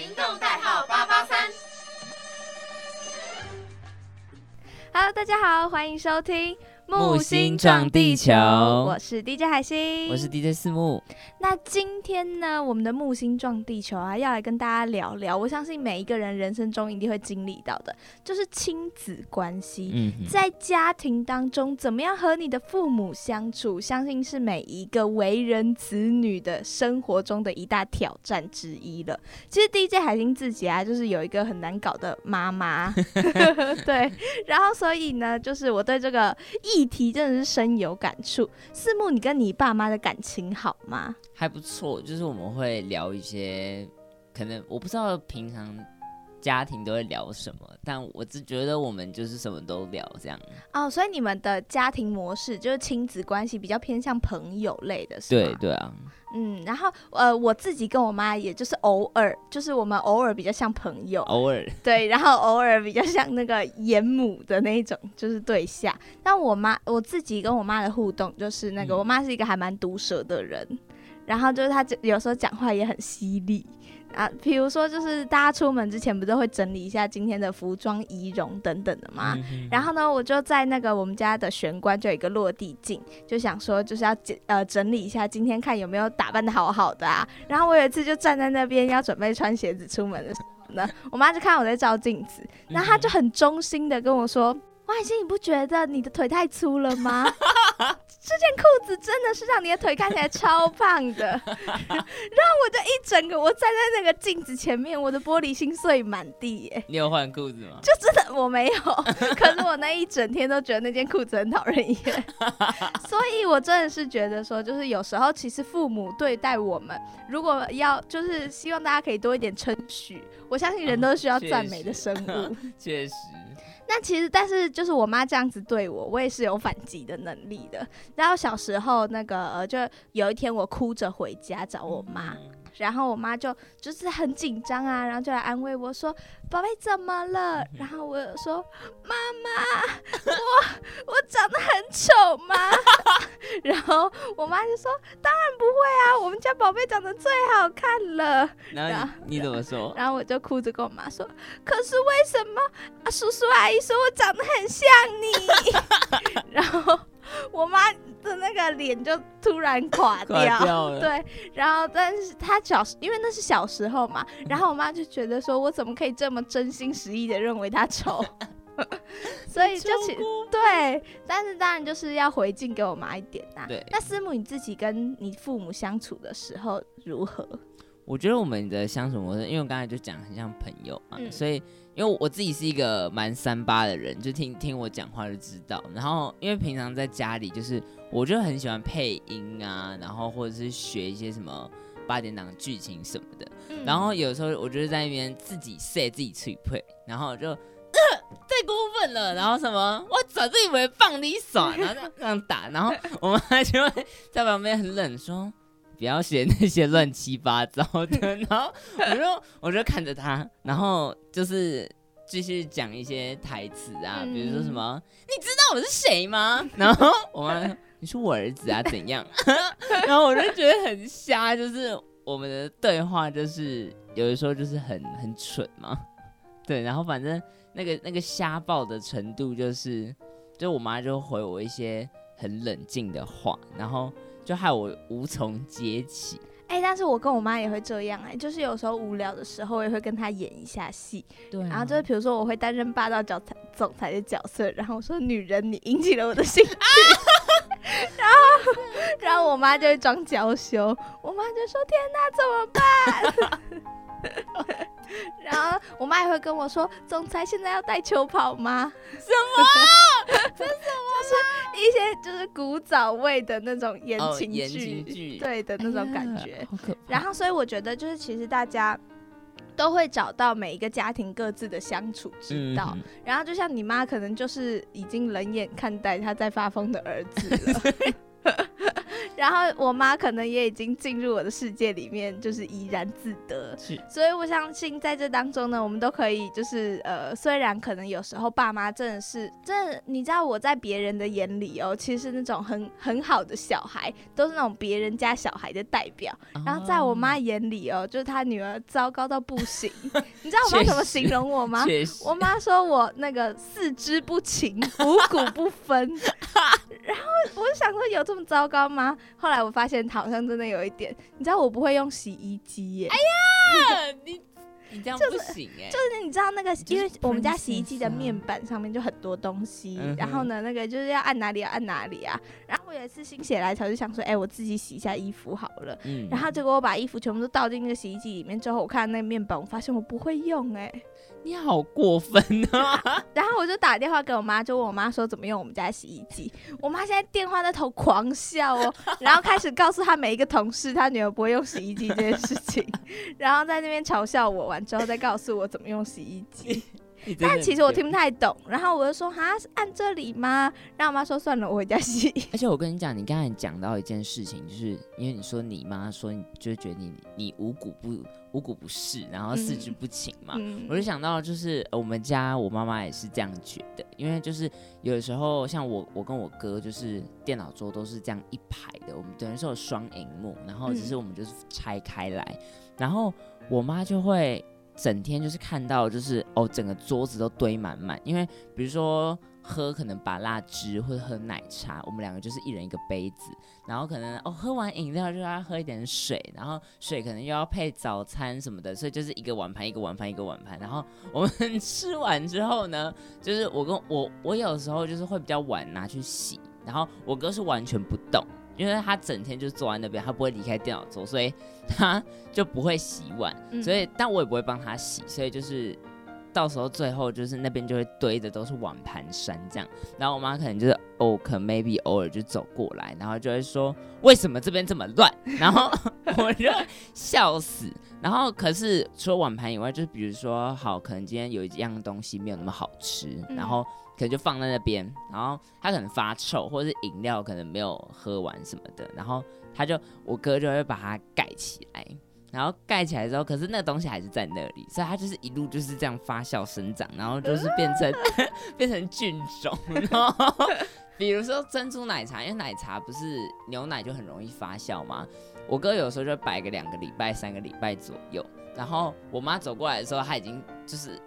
行动代号八八三。Hello，大家好，欢迎收听《木星撞地球。我是 DJ 海星，我是 DJ 四木，那今天呢，我们的木星撞地球啊，要来跟大家聊聊，我相信每一个人人生中一定会经历到的，就是亲子关系。嗯，在家庭当中，怎么样和你的父母相处，相信是每一个为人子女的生活中的一大挑战之一了。其实 DJ 海星自己啊，就是有一个很难搞的妈妈，对，然后所以呢，就是我对这个议题真的是深有感触。四木，你跟你爸妈的感情好吗？还不错，就是我们会聊一些，可能我不知道平常家庭都会聊什么，但我只觉得我们就是什么都聊这样。哦，所以你们的家庭模式就是亲子关系比较偏向朋友类的，是吗？对对啊，嗯，然后呃，我自己跟我妈也就是偶尔，就是我们偶尔比较像朋友，偶尔对，然后偶尔比较像那个严母的那一种，就是对象。但我妈我自己跟我妈的互动就是那个，嗯我妈是一个还蛮毒舌的人，然后就是她就有时候讲话也很犀利。啊，比如说，就是大家出门之前不是会整理一下今天的服装仪容等等的嘛？嗯然后呢，我就在那个我们家的玄关就有一个落地镜，就想说就是要整呃整理一下今天看有没有打扮的好好的啊。然后我有一次就站在那边要准备穿鞋子出门的时候呢，我妈就看我在照镜子，然后她就很忠心的跟我说：“王海欣，你不觉得你的腿太粗了吗？这件裤子真的是让你的腿看起来超胖的。”然后我就一整个我站在那个镜子前面，我的玻璃心碎满地耶。你有换裤子吗？就真的我没有，可是我那一整天都觉得那件裤子很讨人厌，所以我真的是觉得说，就是有时候其实父母对待我们，如果要就是希望大家可以多一点称许，我相信人都是需要赞美的生物。确实，那其实，但是就是我妈这样子对我，我也是有反击的能力的。然后小时候那个，就有一天我哭着回家找我妈，然后我妈就就是很紧张啊，然后就来安慰我说：“宝贝怎么了？”然后我说：“妈妈，我我长得很丑吗？” 然后我妈就说：“当然不会啊，我们家宝贝长得最好看了。然然后你你怎么说”？然后我就哭着跟我妈说：“可是为什么啊？叔叔阿姨说我长得很像你。”然后我妈的那个脸就突然垮 垮掉了对，然后但是她小时，因为那是小时候嘛，然后我妈就觉得说，我怎么可以这么真心实意的认为她丑？所以就其对，但是当然就是要回敬给我妈一点呐、对那师母你自己跟你父母相处的时候如何？我觉得我们的相处模式，因为我刚才就讲很像朋友嘛，嗯所以因为我自己是一个蛮三八的人，就听听我讲话就知道。然后因为平常在家里，就是我就很喜欢配音啊，然后或者是学一些什么八点档剧情什么的。嗯然后有时候我就是在那边自己 say 自己脆配，然后就。呃太过分了，然后什么，我早就以为放你耍，然后这样这样打，然后我妈就会在旁边很冷说，不要写那些乱七八糟的，然后我就我就看着他，然后就是继续讲一些台词啊，比如说什么，你知道我是谁吗？然后我妈说你是我儿子啊，怎样？然后我就觉得很瞎，就是我们的对话就是有的时候就是很很蠢嘛，对，然后反正那个那个瞎爆的程度就是，就我妈就回我一些很冷静的话，然后就害我无从接起。哎、但是我跟我妈也会这样哎、就是有时候无聊的时候，我也会跟她演一下戏，对、啊然后就是比如说我会担任霸道角裁总裁的角色，然后我说女人你引起了我的兴趣，然后然后我妈就会装娇羞，我妈就说天哪怎么办？然后我妈也会跟我说，总裁现在要带球跑吗？什么？这什么？就是一些就是古早味的那种言哦情剧，言情剧对的那种感觉。然后，所以我觉得就是其实大家都会找到每一个家庭各自的相处之道。嗯然后，就像你妈可能就是已经冷眼看待她在发疯的儿子了。然后我妈可能也已经进入我的世界里面，就是怡然自得。是所以我相信在这当中呢，我们都可以就是呃，虽然可能有时候爸妈真的是真的，你知道我在别人的眼里哦，其实那种很很好的小孩，都是那种别人家小孩的代表。然后在我妈眼里哦，就是她女儿糟糕到不行。你知道我妈怎么形容我吗？我妈说我那个四肢不勤，五谷不分。然后我就想说，有这么糟糕吗？后来我发现好像真的有一点。你知道我不会用洗衣机耶，哎呀你你这样不行哎、就是你知道那个，因为我们家洗衣机的啊面板上面就很多东西，嗯然后呢，那个就是要按哪里要按哪里啊。然后我有一次心血来潮，就想说，哎、我自己洗一下衣服好了。嗯然后结果我把衣服全部都倒进那个洗衣机里面之后，我看那个面板，我发现我不会用哎、你好过分啊！然后我就打电话给我妈，就问我妈说怎么用我们家洗衣机。我妈现在电话那头狂笑哦，然后开始告诉她每一个同事她女儿不会用洗衣机这件事情，然后在那边嘲笑我，完之后再告诉我怎么用洗衣机。但其实我听不太懂，然后我就说哈是按这里吗？然后我妈说算了，我回家洗。而且我跟你讲，你刚才讲到一件事情，就是因为你说你妈说你就觉得你你五谷不五谷不适，然后四肢不勤嘛，嗯我就想到就是呃我们家我妈妈也是这样觉得，因为就是有的时候像我我跟我哥就是电脑桌都是这样一排的，我们等于是有双荧幕，然后只是我们就是拆开来，然后我妈就会整天就是看到就是哦整个桌子都堆满满，因为比如说。喝可能把辣汁或者喝奶茶，我们两个就是一人一个杯子，然后可能哦喝完饮料就要喝一点水，然后水可能又要配早餐什么的，所以就是一个碗盘一个碗盘一个碗盘。然后我们 吃完之后呢，就是我跟我我有时候就是会比较晚拿去洗，然后我哥是完全不动，因为他整天就坐在那边，他不会离开电脑桌，所以他就不会洗碗，嗯所以但我也不会帮他洗，所以就是。到时候最后就是那边就会堆的都是碗盘山这样，然后我妈可能就是哦，可能 maybe 偶尔就走过来，然后就会说为什么这边这么乱，然后 我就笑死。然后可是除了碗盘以外，就是比如说好，可能今天有一样东西没有那么好吃，嗯然后可能就放在那边，然后它可能发臭，或者是饮料可能没有喝完什么的，然后他就我哥就会把它盖起来。然后盖起来之后，可是那个东西还是在那里，所以它就是一路就是这样发酵生长，然后就是变成 变成菌种。然后比如说珍珠奶茶，因为奶茶不是牛奶就很容易发酵嘛，我哥有时候就摆个两个礼拜、三个礼拜左右，然后我妈走过来的时候，他已经就是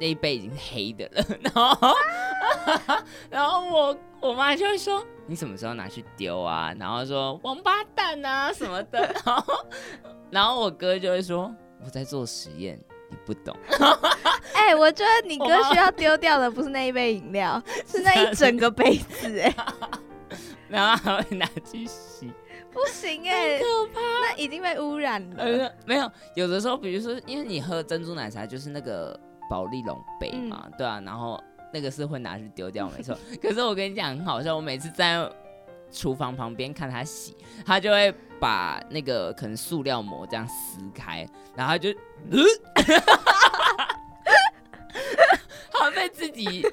那一杯已经黑的了，然后然后我我妈就会说你什么时候拿去丢啊？然后说王八蛋啊什么的，然后然后我哥就会说我在做实验，你不懂。哎、我觉得你哥需要丢掉的不是那一杯饮料，是那一整个杯子、哎，然后还会拿去洗。不行哎、那已经被污染了。呃，没有，有的时候，比如说，因为你喝珍珠奶茶就是那个保利龙杯嘛，对啊，然后那个是会拿去丢掉，没错。可是我跟你讲很好笑，我每次在厨房旁边看他洗，他就会把那个可能塑料膜这样撕开，然后他就，他会被自己，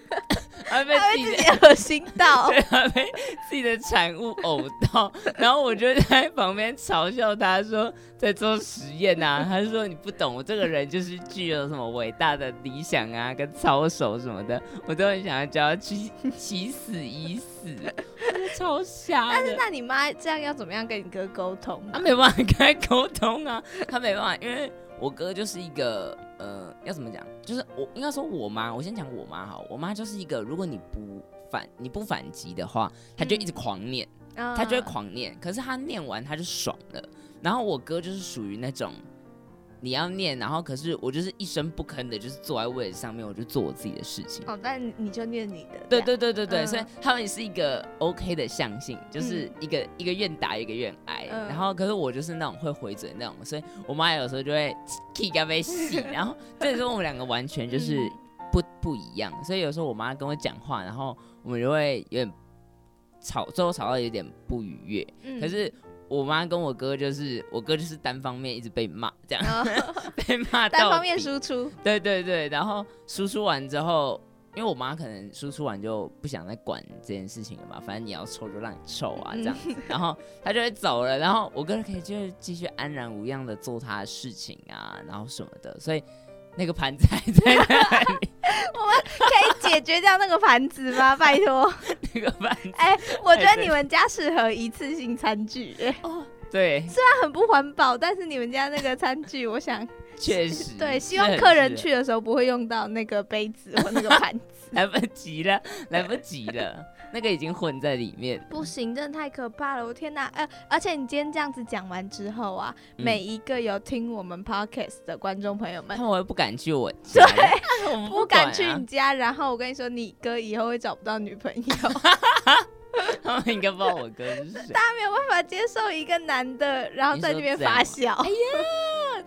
他会被自己恶心到，对，他被自己的产物呕到，然后我就在旁边嘲笑他说在做实验啊，他就说你不懂，我这个人就是具有什么伟大的理想啊，跟操守什么的，我都很想要叫他去起死已死，超瞎但是。那你妈这样要怎么样跟你哥沟通啊？他没办法跟他沟通啊，他没办法，因为我哥就是一个呃，要怎么讲？就是我应该说我妈，我先讲我妈哈，我妈就是一个，如果你不反你不反击的话，她就一直狂念。他他就会狂念，可是她念完她就爽了。然后我哥就是属于那种你要念，然后可是我就是一声不吭的，就是坐在位置上面，我就做我自己的事情。哦，但你就念你的，对对对对对，嗯所以他们是一个 OK 的相性，就是一个、一个愿打一个愿挨。嗯然后可是我就是那种会回嘴那种，所以我妈有时候就会 k 咖啡洗，然后这时候我们两个完全就是嗯不不一样，所以有时候我妈跟我讲话，然后我们就会有点吵，最后吵到有点不愉悦。嗯可是我妈跟我哥就是，我哥就是单方面一直被骂，这样 被骂到单方面底输出，对对对，然后输出完之后，因为我妈可能输出完就不想再管这件事情了嘛，反正你要臭就让你臭啊，这样。子，然后他就会走了，然后我哥可以就是继续安然无恙的做他的事情啊，然后什么的，所以那个盘子还在那里，可以解决掉那个盘子吗？拜托，那个盘子，哎、我觉得你们家适合一次性餐具、哎 对，它很不环保，但是你们家那个餐具，我想 确实，对，希望客人去的时候不会用到那个杯子或那个盘子。来不及了，来不及了，那个已经混在里面。不行，真的太可怕了！我天哪，呃，而且你今天这样子讲完之后啊，嗯每一个有听我们 podcast 的观众朋友们他。们会不敢去我家，我们不敢去你家，然后我跟你说，你哥以后会找不到女朋友，他们应该不知道我哥是谁。他没有办法接受一个男的，然后在那边发小。哎呀。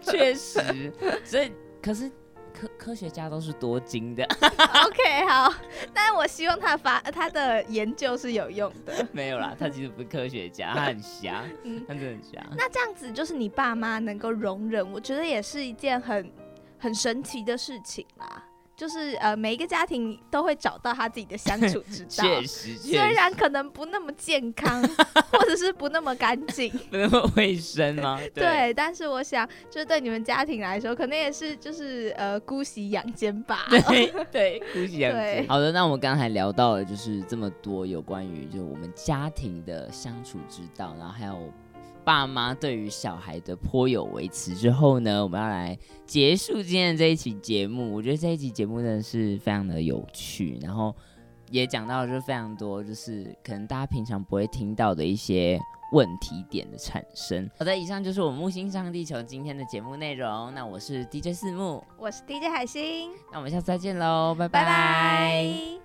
确实，所以可是科科学家都是多金的，OK，好，但我希望他发他的研究是有用的。没有啦，他其实不是科学家，他很瞎，嗯他真的很瞎。那这样子就是你爸妈能够容忍，我觉得也是一件很很神奇的事情啦。就是呃，每一个家庭都会找到他自己的相处之道。确实，虽然可能不那么健康，或者是不那么干净，不那么卫生吗？对，但是我想，就是对你们家庭来说，可能也是就是呃姑息养奸吧。对对，姑息养奸好的，那我们刚才聊到了就是这么多有关于就我们家庭的相处之道，然后还有爸妈对于小孩的颇有微词之后呢，我们要来结束今天的这一期节目。我觉得这一期节目真的是非常的有趣，然后也讲到了就是非常多就是可能大家平常不会听到的一些。问题点的产生。好的，以上就是我们木星上地球今天的节目内容。那我是 DJ 四木，我是 DJ 海星，那我们下次再见喽，拜拜拜拜